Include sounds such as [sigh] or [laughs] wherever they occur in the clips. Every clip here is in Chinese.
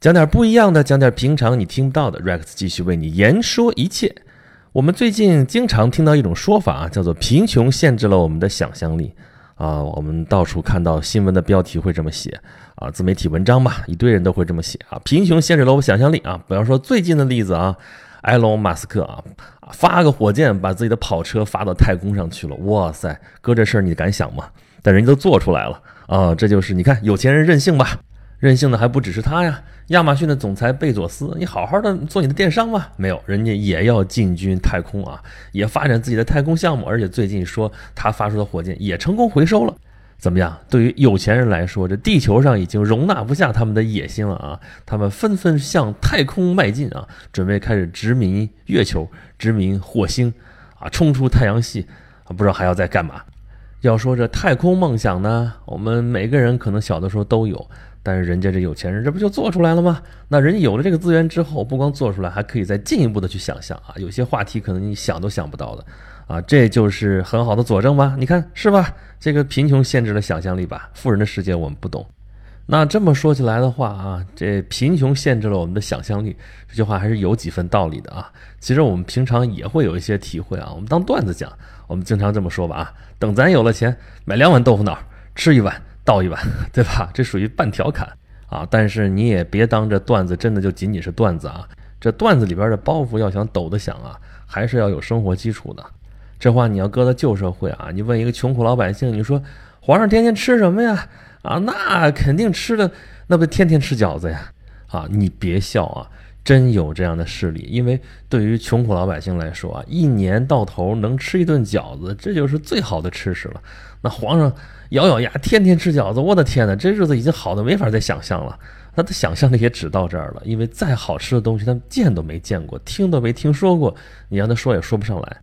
讲点不一样的，讲点平常你听不到的。Rex 继续为你言说一切。我们最近经常听到一种说法啊，叫做“贫穷限制了我们的想象力”。啊，我们到处看到新闻的标题会这么写啊，自媒体文章吧，一堆人都会这么写啊。贫穷限制了我想象力啊。比方说最近的例子啊，埃隆·马斯克啊，发个火箭把自己的跑车发到太空上去了。哇塞，哥这事儿你敢想吗？但人家都做出来了啊，这就是你看有钱人任性吧。任性的还不只是他呀，亚马逊的总裁贝佐斯，你好好的做你的电商吧，没有，人家也要进军太空啊，也发展自己的太空项目，而且最近说他发出的火箭也成功回收了，怎么样？对于有钱人来说，这地球上已经容纳不下他们的野心了啊，他们纷纷向太空迈进啊，准备开始殖民月球、殖民火星，啊，冲出太阳系，啊，不知道还要再干嘛。要说这太空梦想呢，我们每个人可能小的时候都有。但是人家这有钱人，这不就做出来了吗？那人家有了这个资源之后，不光做出来，还可以再进一步的去想象啊。有些话题可能你想都想不到的，啊，这就是很好的佐证吧？你看是吧？这个贫穷限制了想象力吧？富人的世界我们不懂。那这么说起来的话啊，这贫穷限制了我们的想象力，这句话还是有几分道理的啊。其实我们平常也会有一些体会啊。我们当段子讲，我们经常这么说吧啊，等咱有了钱，买两碗豆腐脑，吃一碗。倒一碗，[laughs] 对吧？这属于半调侃啊，但是你也别当这段子真的就仅仅是段子啊。这段子里边的包袱要想抖得响啊，还是要有生活基础的。这话你要搁到旧社会啊，你问一个穷苦老百姓，你说皇上天天吃什么呀？啊，那肯定吃的那不天天吃饺子呀？啊，你别笑啊，真有这样的势力。因为对于穷苦老百姓来说啊，一年到头能吃一顿饺子，这就是最好的吃食了。那皇上。咬咬牙，天天吃饺子，我的天哪，这日子已经好的没法再想象了。那他想象力也只到这儿了，因为再好吃的东西，他见都没见过，听都没听说过，你让他说也说不上来。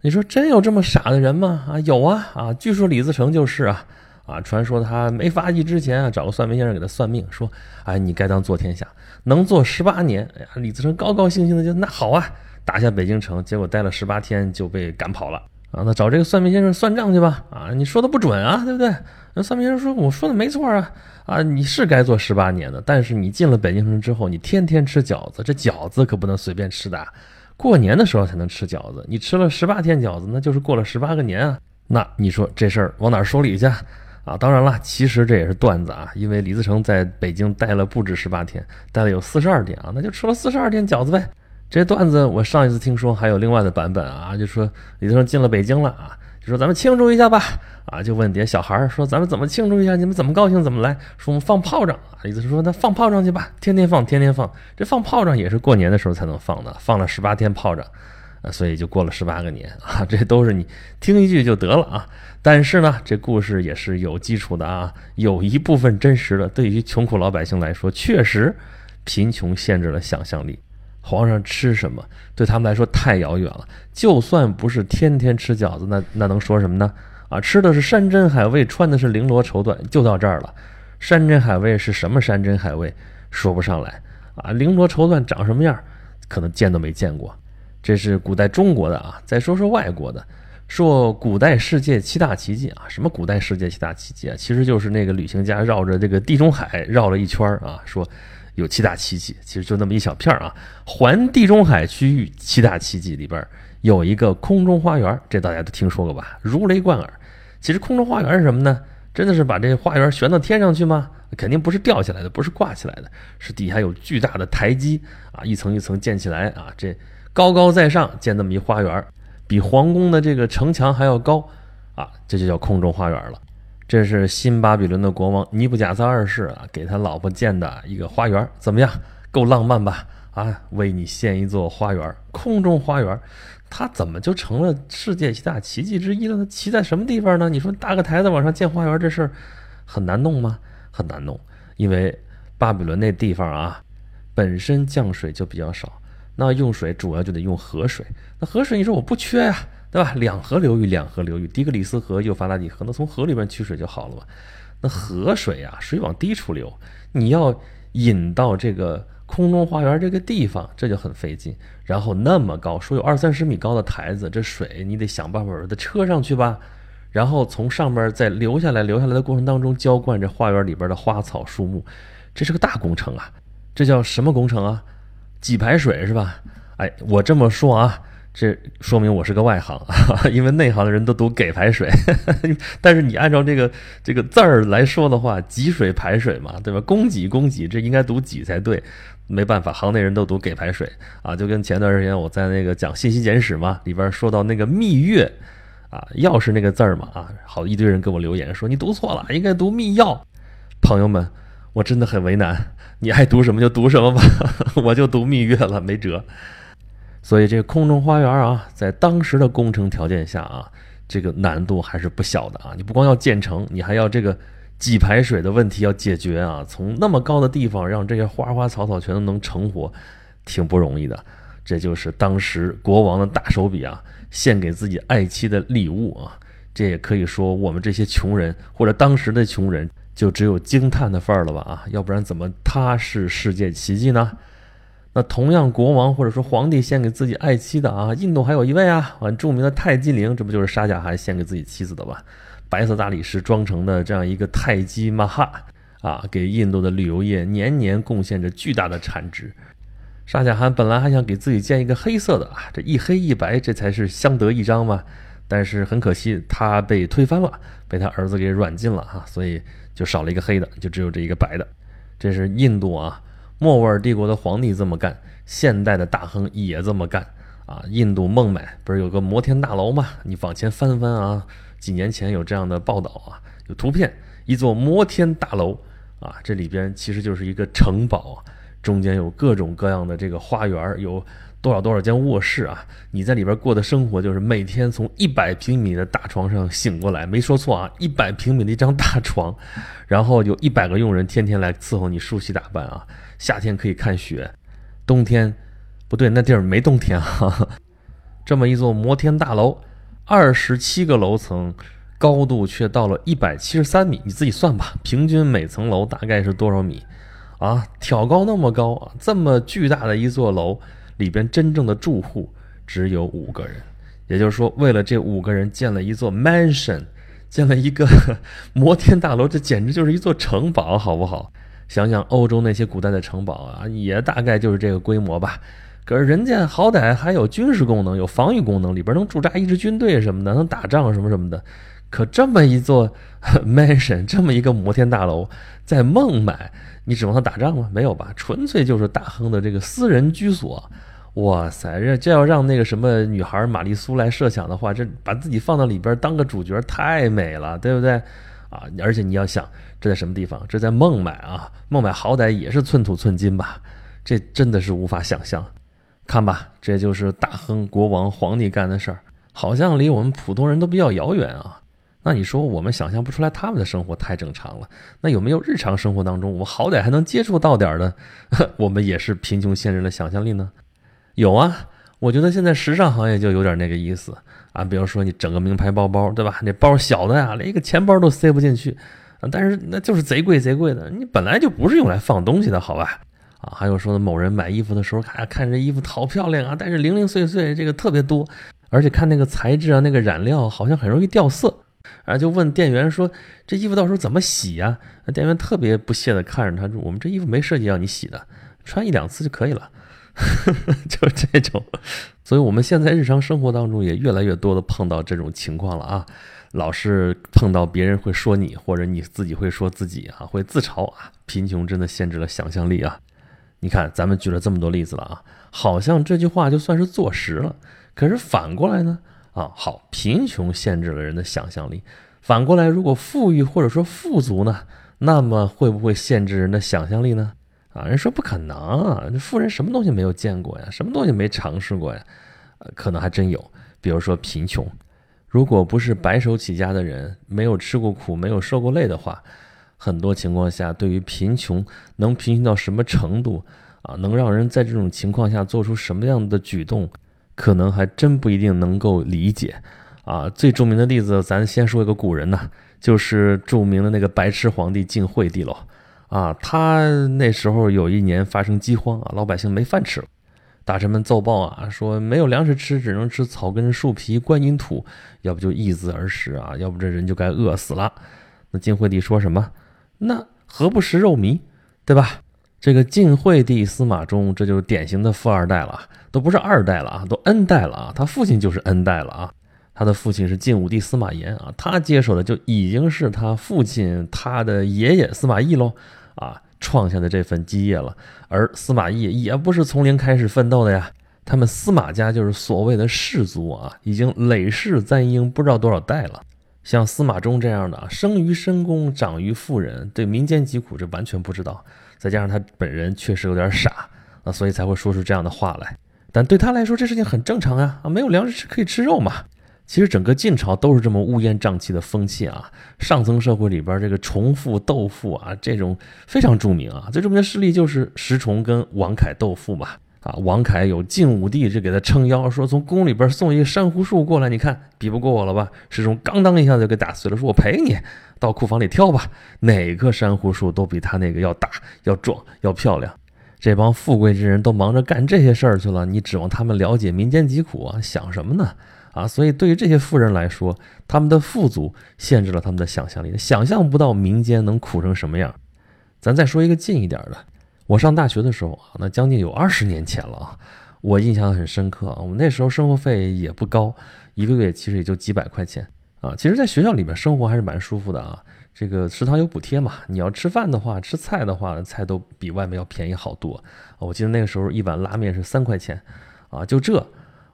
你说真有这么傻的人吗？啊，有啊啊！据说李自成就是啊啊，传说他没发迹之前啊，找个算命先生给他算命，说，哎，你该当做天下，能做十八年。哎呀，李自成高高兴兴的就那好啊，打下北京城，结果待了十八天就被赶跑了。啊，那找这个算命先生算账去吧。啊，你说的不准啊，对不对？那算命先生说：“我说的没错啊，啊，你是该做十八年的，但是你进了北京城之后，你天天吃饺子，这饺子可不能随便吃的，过年的时候才能吃饺子。你吃了十八天饺子，那就是过了十八个年啊。那你说这事儿往哪儿说理去啊？当然了，其实这也是段子啊，因为李自成在北京待了不止十八天，待了有四十二天啊，那就吃了四十二天饺子呗。”这段子我上一次听说还有另外的版本啊，就说李自成进了北京了啊，就说咱们庆祝一下吧啊，就问底下小孩说咱们怎么庆祝一下？你们怎么高兴怎么来？说我们放炮仗啊，李自成说那放炮仗去吧，天天放天天放，这放炮仗也是过年的时候才能放的，放了十八天炮仗啊，所以就过了十八个年啊，这都是你听一句就得了啊。但是呢，这故事也是有基础的啊，有一部分真实的，对于穷苦老百姓来说，确实贫穷限制了想象力。皇上吃什么对他们来说太遥远了，就算不是天天吃饺子，那那能说什么呢？啊，吃的是山珍海味，穿的是绫罗绸缎，就到这儿了。山珍海味是什么山珍海味？说不上来啊。绫罗绸缎长什么样？可能见都没见过。这是古代中国的啊。再说说外国的，说古代世界七大奇迹啊。什么古代世界七大奇迹啊？其实就是那个旅行家绕着这个地中海绕了一圈啊，说。有七大奇迹，其实就那么一小片啊。环地中海区域七大奇迹里边有一个空中花园，这大家都听说过吧？如雷贯耳。其实空中花园是什么呢？真的是把这花园悬到天上去吗？肯定不是吊起来的，不是挂起来的，是底下有巨大的台基啊，一层一层建起来啊，这高高在上建那么一花园，比皇宫的这个城墙还要高啊，这就叫空中花园了。这是新巴比伦的国王尼布甲萨二世啊，给他老婆建的一个花园，怎么样？够浪漫吧？啊，为你建一座花园，空中花园，它怎么就成了世界七大奇迹之一了？它奇在什么地方呢？你说搭个台子往上建花园这事儿很难弄吗？很难弄，因为巴比伦那地方啊，本身降水就比较少，那用水主要就得用河水，那河水你说我不缺呀？对吧？两河流域，两河流域，底格里斯河、幼发拉底河，那从河里边取水就好了嘛。那河水啊，水往低处流，你要引到这个空中花园这个地方，这就很费劲。然后那么高，说有二三十米高的台子，这水你得想办法把它车上去吧。然后从上面再流下来，流下来的过程当中浇灌这花园里边的花草树木，这是个大工程啊。这叫什么工程啊？给排水是吧？哎，我这么说啊，这说明我是个外行，[laughs] 因为内行的人都读给排水。[laughs] 但是你按照这个这个字儿来说的话，给水排水嘛，对吧？供给供给，这应该读给才对。没办法，行内人都读给排水啊，就跟前段时间我在那个讲信息简史嘛，里边说到那个蜜月啊，钥匙那个字儿嘛啊，好一堆人给我留言说你读错了，应该读密钥。朋友们，我真的很为难。[laughs] 你爱读什么就读什么吧，[laughs] 我就读蜜月了，没辙。所以这个空中花园啊，在当时的工程条件下啊，这个难度还是不小的啊。你不光要建成，你还要这个给排水的问题要解决啊。从那么高的地方让这些花花草草全都能成活，挺不容易的。这就是当时国王的大手笔啊，献给自己爱妻的礼物啊。这也可以说我们这些穷人或者当时的穷人。就只有惊叹的份儿了吧啊，要不然怎么他是世界奇迹呢？那同样国王或者说皇帝献给自己爱妻的啊，印度还有一位啊，很著名的泰姬陵，这不就是沙贾汗献给自己妻子的吧？白色大理石装成的这样一个泰姬玛哈啊，给印度的旅游业年年贡献着巨大的产值。沙贾汗本来还想给自己建一个黑色的啊，这一黑一白，这才是相得益彰嘛。但是很可惜，他被推翻了，被他儿子给软禁了啊，所以。就少了一个黑的，就只有这一个白的。这是印度啊，莫卧儿帝国的皇帝这么干，现代的大亨也这么干啊。印度孟买不是有个摩天大楼吗？你往前翻翻啊，几年前有这样的报道啊，有图片，一座摩天大楼啊，这里边其实就是一个城堡，中间有各种各样的这个花园，有。多少多少间卧室啊？你在里边过的生活就是每天从一百平米的大床上醒过来，没说错啊，一百平米的一张大床，[laughs] 然后有一百个佣人天天来伺候你梳洗打扮啊。夏天可以看雪，冬天不对，那地儿没冬天啊。[laughs] 这么一座摩天大楼，二十七个楼层，高度却到了一百七十三米，你自己算吧，平均每层楼大概是多少米啊？挑高那么高啊，这么巨大的一座楼。里边真正的住户只有五个人，也就是说，为了这五个人建了一座 mansion，建了一个 [laughs] 摩天大楼，这简直就是一座城堡，好不好？想想欧洲那些古代的城堡啊，也大概就是这个规模吧。可是人家好歹还有军事功能，有防御功能，里边能驻扎一支军队什么的，能打仗什么什么的。可这么一座 [laughs] mansion，这么一个摩天大楼，在孟买，你指望它打仗吗？没有吧，纯粹就是大亨的这个私人居所。哇塞，这这要让那个什么女孩玛丽苏来设想的话，这把自己放到里边当个主角太美了，对不对？啊，而且你要想，这在什么地方？这在孟买啊，孟买好歹也是寸土寸金吧？这真的是无法想象。看吧，这就是大亨、国王、皇帝干的事儿，好像离我们普通人都比较遥远啊。那你说我们想象不出来他们的生活太正常了？那有没有日常生活当中，我们好歹还能接触到点的，[laughs] 我们也是贫穷限制了想象力呢？有啊，我觉得现在时尚行业就有点那个意思啊。比如说你整个名牌包包，对吧？那包小的呀，连一个钱包都塞不进去啊。但是那就是贼贵贼贵的，你本来就不是用来放东西的，好吧？啊，还有说某人买衣服的时候，看看这衣服好漂亮啊，但是零零碎碎这个特别多，而且看那个材质啊，那个染料好像很容易掉色啊。就问店员说：“这衣服到时候怎么洗呀？”那店员特别不屑的看着他说：“我们这衣服没设计让你洗的，穿一两次就可以了。” [laughs] 就这种，所以我们现在日常生活当中也越来越多的碰到这种情况了啊，老是碰到别人会说你，或者你自己会说自己啊，会自嘲啊，贫穷真的限制了想象力啊。你看，咱们举了这么多例子了啊，好像这句话就算是坐实了。可是反过来呢？啊，好，贫穷限制了人的想象力。反过来，如果富裕或者说富足呢，那么会不会限制人的想象力呢？啊，人说不可能啊！这富人什么东西没有见过呀？什么东西没尝试过呀？呃，可能还真有。比如说贫穷，如果不是白手起家的人，没有吃过苦，没有受过累的话，很多情况下，对于贫穷能贫穷到什么程度啊，能让人在这种情况下做出什么样的举动，可能还真不一定能够理解。啊，最著名的例子，咱先说一个古人呐，就是著名的那个白痴皇帝晋惠帝喽。啊，他那时候有一年发生饥荒啊，老百姓没饭吃了，大臣们奏报啊，说没有粮食吃，只能吃草根、树皮、观音土，要不就易子而食啊，要不这人就该饿死了。那晋惠帝说什么？那何不食肉糜，对吧？这个晋惠帝司马衷，这就是典型的富二代了，都不是二代了啊，都 N 代了啊，他父亲就是 N 代了啊。他的父亲是晋武帝司马炎啊，他接手的就已经是他父亲他的爷爷司马懿喽啊创下的这份基业了。而司马懿也不是从零开始奋斗的呀，他们司马家就是所谓的氏族啊，已经累世簪缨不知道多少代了。像司马衷这样的，生于深宫，长于富人，对民间疾苦这完全不知道。再加上他本人确实有点傻啊，所以才会说出这样的话来。但对他来说，这事情很正常啊啊，没有粮食吃可以吃肉嘛。其实整个晋朝都是这么乌烟瘴气的风气啊，上层社会里边这个重复斗富啊，这种非常著名啊。最著名的事例就是石崇跟王凯斗富嘛。啊，王凯有晋武帝这给他撑腰，说从宫里边送一个珊瑚树过来，你看比不过我了吧？石崇刚当一下就给打碎了，说我陪你，到库房里挑吧，哪棵珊瑚树都比他那个要大、要壮、要漂亮。这帮富贵之人都忙着干这些事儿去了，你指望他们了解民间疾苦啊？想什么呢？啊，所以对于这些富人来说，他们的富足限制了他们的想象力，想象不到民间能苦成什么样。咱再说一个近一点的，我上大学的时候啊，那将近有二十年前了啊，我印象很深刻啊。我们那时候生活费也不高，一个月其实也就几百块钱啊。其实，在学校里面生活还是蛮舒服的啊。这个食堂有补贴嘛，你要吃饭的话，吃菜的话，菜都比外面要便宜好多。我记得那个时候一碗拉面是三块钱啊，就这。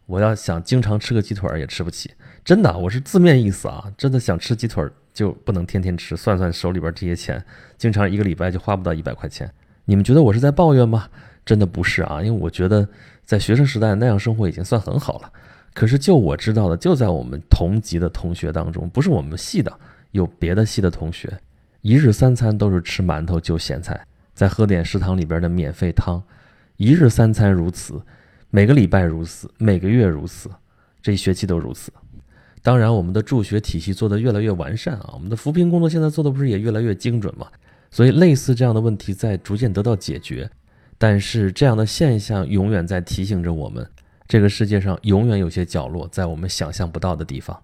我要想经常吃个鸡腿儿也吃不起，真的，我是字面意思啊，真的想吃鸡腿儿就不能天天吃。算算手里边这些钱，经常一个礼拜就花不到一百块钱。你们觉得我是在抱怨吗？真的不是啊，因为我觉得在学生时代那样生活已经算很好了。可是就我知道的，就在我们同级的同学当中，不是我们系的，有别的系的同学，一日三餐都是吃馒头就咸菜，再喝点食堂里边的免费汤，一日三餐如此。每个礼拜如此，每个月如此，这一学期都如此。当然，我们的助学体系做得越来越完善啊，我们的扶贫工作现在做的不是也越来越精准吗？所以，类似这样的问题在逐渐得到解决。但是，这样的现象永远在提醒着我们，这个世界上永远有些角落在我们想象不到的地方。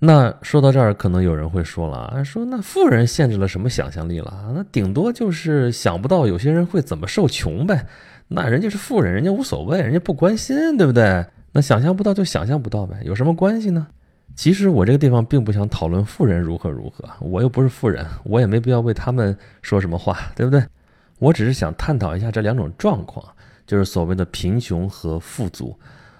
那说到这儿，可能有人会说了啊，说那富人限制了什么想象力了？那顶多就是想不到有些人会怎么受穷呗。那人家是富人，人家无所谓，人家不关心，对不对？那想象不到就想象不到呗，有什么关系呢？其实我这个地方并不想讨论富人如何如何，我又不是富人，我也没必要为他们说什么话，对不对？我只是想探讨一下这两种状况，就是所谓的贫穷和富足，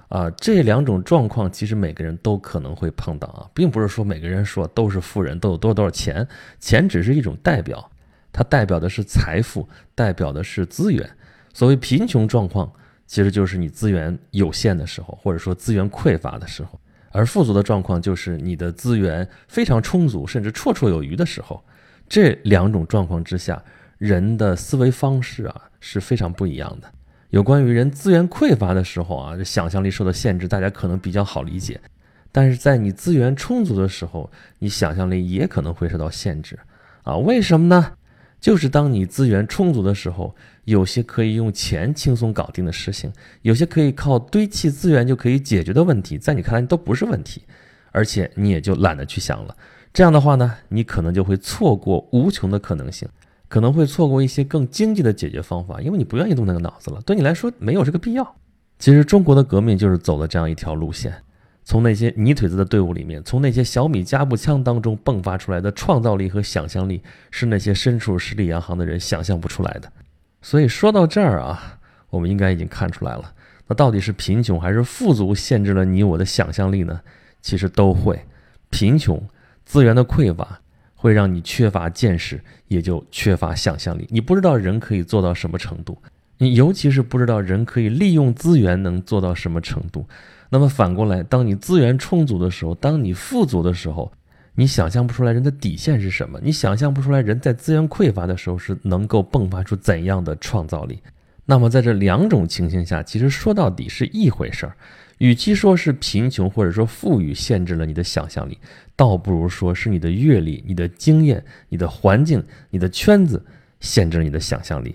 啊，这两种状况其实每个人都可能会碰到啊，并不是说每个人说都是富人，都有多少多少钱，钱只是一种代表，它代表的是财富，代表的是资源。所谓贫穷状况，其实就是你资源有限的时候，或者说资源匮乏的时候；而富足的状况就是你的资源非常充足，甚至绰绰有余的时候。这两种状况之下，人的思维方式啊是非常不一样的。有关于人资源匮乏的时候啊，这想象力受到限制，大家可能比较好理解；但是在你资源充足的时候，你想象力也可能会受到限制啊？为什么呢？就是当你资源充足的时候，有些可以用钱轻松搞定的事情，有些可以靠堆砌资源就可以解决的问题，在你看来都不是问题，而且你也就懒得去想了。这样的话呢，你可能就会错过无穷的可能性，可能会错过一些更经济的解决方法，因为你不愿意动那个脑子了。对你来说没有这个必要。其实中国的革命就是走了这样一条路线。从那些泥腿子的队伍里面，从那些小米加步枪当中迸发出来的创造力和想象力，是那些身处十里洋行的人想象不出来的。所以说到这儿啊，我们应该已经看出来了，那到底是贫穷还是富足限制了你我的想象力呢？其实都会。贫穷、资源的匮乏，会让你缺乏见识，也就缺乏想象力。你不知道人可以做到什么程度，你尤其是不知道人可以利用资源能做到什么程度。那么反过来，当你资源充足的时候，当你富足的时候，你想象不出来人的底线是什么，你想象不出来人在资源匮乏的时候是能够迸发出怎样的创造力。那么在这两种情形下，其实说到底是一回事儿。与其说是贫穷或者说富裕限制了你的想象力，倒不如说是你的阅历、你的经验、你的环境、你的圈子限制了你的想象力。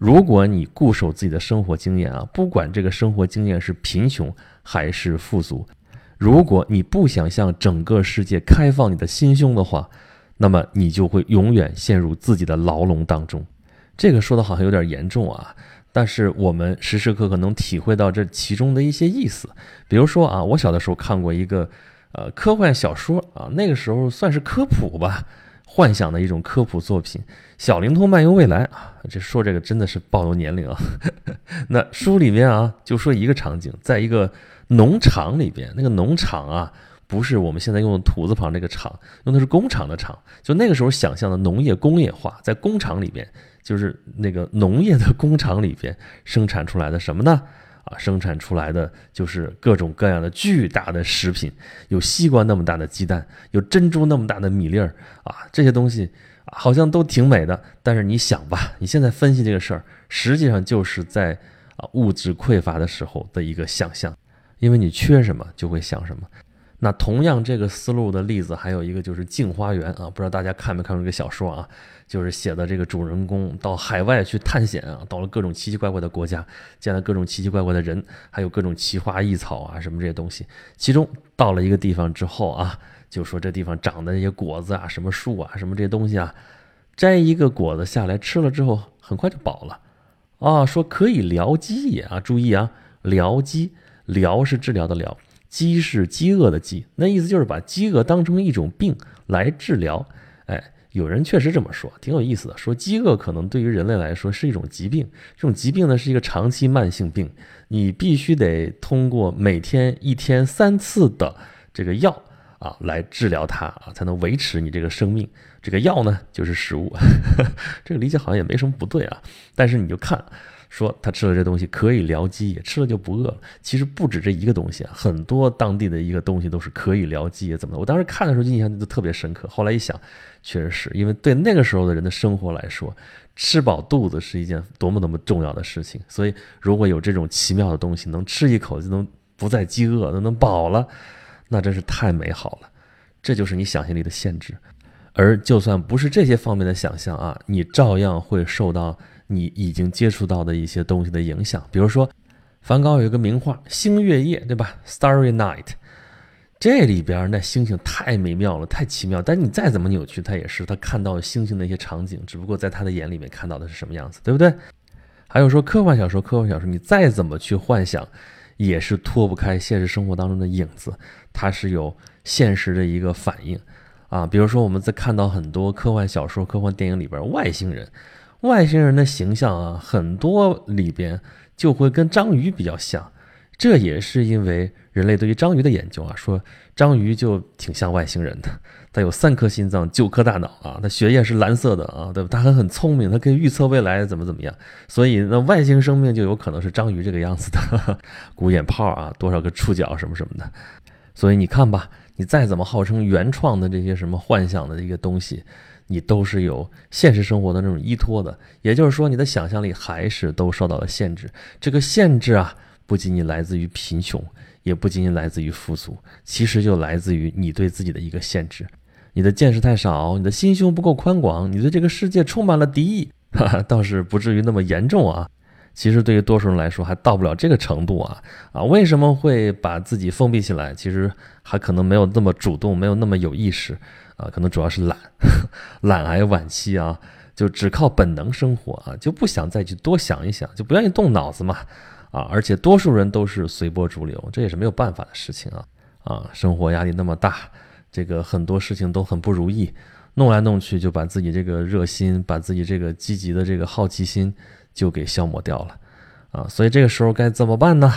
如果你固守自己的生活经验啊，不管这个生活经验是贫穷还是富足，如果你不想向整个世界开放你的心胸的话，那么你就会永远陷入自己的牢笼当中。这个说的好像有点严重啊，但是我们时时刻刻能体会到这其中的一些意思。比如说啊，我小的时候看过一个呃科幻小说啊，那个时候算是科普吧，幻想的一种科普作品《小灵通漫游未来》啊。这说这个真的是暴露年龄啊。[laughs] 那书里面啊，就说一个场景，在一个农场里边，那个农场啊。不是我们现在用的土字旁这个厂，用的是工厂的厂。就那个时候想象的农业工业化，在工厂里边，就是那个农业的工厂里边生产出来的什么呢？生产出来的就是各种各样的巨大的食品，有西瓜那么大的鸡蛋，有珍珠那么大的米粒儿啊，这些东西好像都挺美的。但是你想吧，你现在分析这个事儿，实际上就是在啊物质匮乏的时候的一个想象，因为你缺什么就会想什么。那同样这个思路的例子还有一个就是《镜花缘》啊，不知道大家看没看过这个小说啊？就是写的这个主人公到海外去探险啊，到了各种奇奇怪怪的国家，见了各种奇奇怪怪的人，还有各种奇花异草啊什么这些东西。其中到了一个地方之后啊，就说这地方长的那些果子啊，什么树啊，什么这些东西啊，摘一个果子下来吃了之后，很快就饱了啊，说可以疗饥也啊，注意啊，疗饥，疗是治疗的疗。饥是饥饿的饥，那意思就是把饥饿当成一种病来治疗。哎，有人确实这么说，挺有意思的。说饥饿可能对于人类来说是一种疾病，这种疾病呢是一个长期慢性病，你必须得通过每天一天三次的这个药啊来治疗它啊，才能维持你这个生命。这个药呢就是食物，[laughs] 这个理解好像也没什么不对啊。但是你就看。说他吃了这东西可以疗饥，吃了就不饿了。其实不止这一个东西啊，很多当地的一个东西都是可以疗饥，怎么的？我当时看的时候印象就特别深刻。后来一想，确实是因为对那个时候的人的生活来说，吃饱肚子是一件多么多么重要的事情。所以如果有这种奇妙的东西，能吃一口就能不再饥饿，都能饱了，那真是太美好了。这就是你想象力的限制。而就算不是这些方面的想象啊，你照样会受到。你已经接触到的一些东西的影响，比如说，梵高有一个名画《星月夜》，对吧？Starry Night，这里边那星星太美妙了，太奇妙。但你再怎么扭曲，它也是他看到星星的一些场景，只不过在他的眼里面看到的是什么样子，对不对？还有说科幻小说，科幻小说你再怎么去幻想，也是脱不开现实生活当中的影子，它是有现实的一个反应啊。比如说我们在看到很多科幻小说、科幻电影里边外星人。外星人的形象啊，很多里边就会跟章鱼比较像，这也是因为人类对于章鱼的研究啊，说章鱼就挺像外星人的，它有三颗心脏，九颗大脑啊，它血液是蓝色的啊，对吧？它还很聪明，它可以预测未来怎么怎么样，所以那外星生命就有可能是章鱼这个样子的，鼓眼泡啊，多少个触角什么什么的，[laughs] 所以你看吧，你再怎么号称原创的这些什么幻想的一个东西。你都是有现实生活的那种依托的，也就是说，你的想象力还是都受到了限制。这个限制啊，不仅仅来自于贫穷，也不仅仅来自于富足，其实就来自于你对自己的一个限制。你的见识太少，你的心胸不够宽广，你对这个世界充满了敌意，[laughs] 哈哈，倒是不至于那么严重啊。其实对于多数人来说，还到不了这个程度啊啊！为什么会把自己封闭起来？其实还可能没有那么主动，没有那么有意识。啊，可能主要是懒，[laughs] 懒癌晚期啊，就只靠本能生活啊，就不想再去多想一想，就不愿意动脑子嘛，啊，而且多数人都是随波逐流，这也是没有办法的事情啊，啊，生活压力那么大，这个很多事情都很不如意，弄来弄去就把自己这个热心，把自己这个积极的这个好奇心就给消磨掉了，啊，所以这个时候该怎么办呢？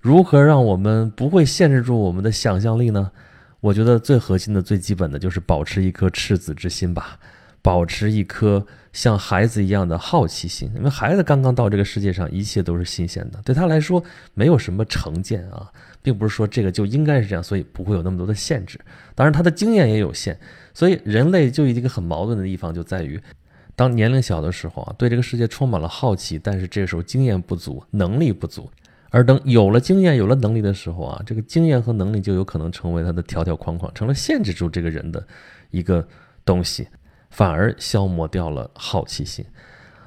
如何让我们不会限制住我们的想象力呢？我觉得最核心的、最基本的就是保持一颗赤子之心吧，保持一颗像孩子一样的好奇心。因为孩子刚刚到这个世界上，一切都是新鲜的，对他来说没有什么成见啊，并不是说这个就应该是这样，所以不会有那么多的限制。当然，他的经验也有限，所以人类就一个很矛盾的地方就在于，当年龄小的时候啊，对这个世界充满了好奇，但是这时候经验不足，能力不足。而等有了经验、有了能力的时候啊，这个经验和能力就有可能成为他的条条框框，成了限制住这个人的一个东西，反而消磨掉了好奇心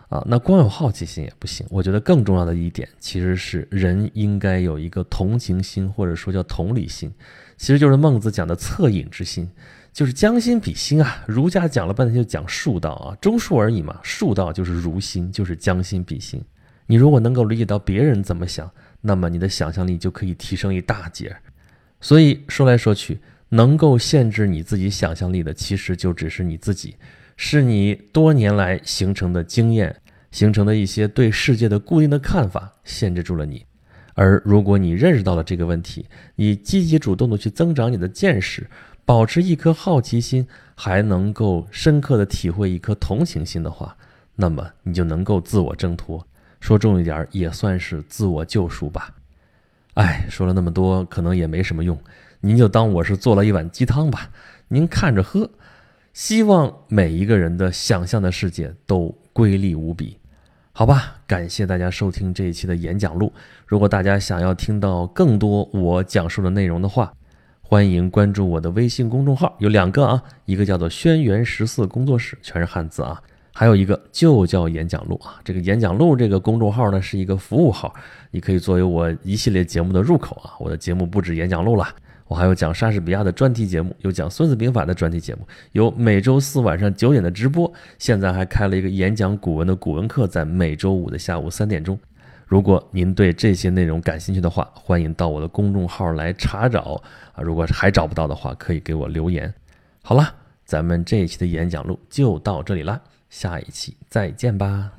啊。那光有好奇心也不行，我觉得更重要的一点其实是人应该有一个同情心，或者说叫同理心，其实就是孟子讲的恻隐之心。就是将心比心啊。儒家讲了半天就讲术道啊，中术而已嘛。术道就是儒心，就是将心比心。你如果能够理解到别人怎么想，那么你的想象力就可以提升一大截。所以说来说去，能够限制你自己想象力的，其实就只是你自己，是你多年来形成的经验。形成的一些对世界的固定的看法，限制住了你。而如果你认识到了这个问题，你积极主动的去增长你的见识，保持一颗好奇心，还能够深刻的体会一颗同情心的话，那么你就能够自我挣脱。说重一点，也算是自我救赎吧。哎，说了那么多，可能也没什么用，您就当我是做了一碗鸡汤吧，您看着喝。希望每一个人的想象的世界都瑰丽无比。好吧，感谢大家收听这一期的演讲录。如果大家想要听到更多我讲述的内容的话，欢迎关注我的微信公众号，有两个啊，一个叫做“轩辕十四工作室”，全是汉字啊，还有一个就叫演讲录啊。这个演讲录这个公众号呢是一个服务号，你可以作为我一系列节目的入口啊。我的节目不止演讲录了。我还有讲莎士比亚的专题节目，有讲《孙子兵法》的专题节目，有每周四晚上九点的直播。现在还开了一个演讲古文的古文课，在每周五的下午三点钟。如果您对这些内容感兴趣的话，欢迎到我的公众号来查找啊。如果还找不到的话，可以给我留言。好了，咱们这一期的演讲录就到这里了，下一期再见吧。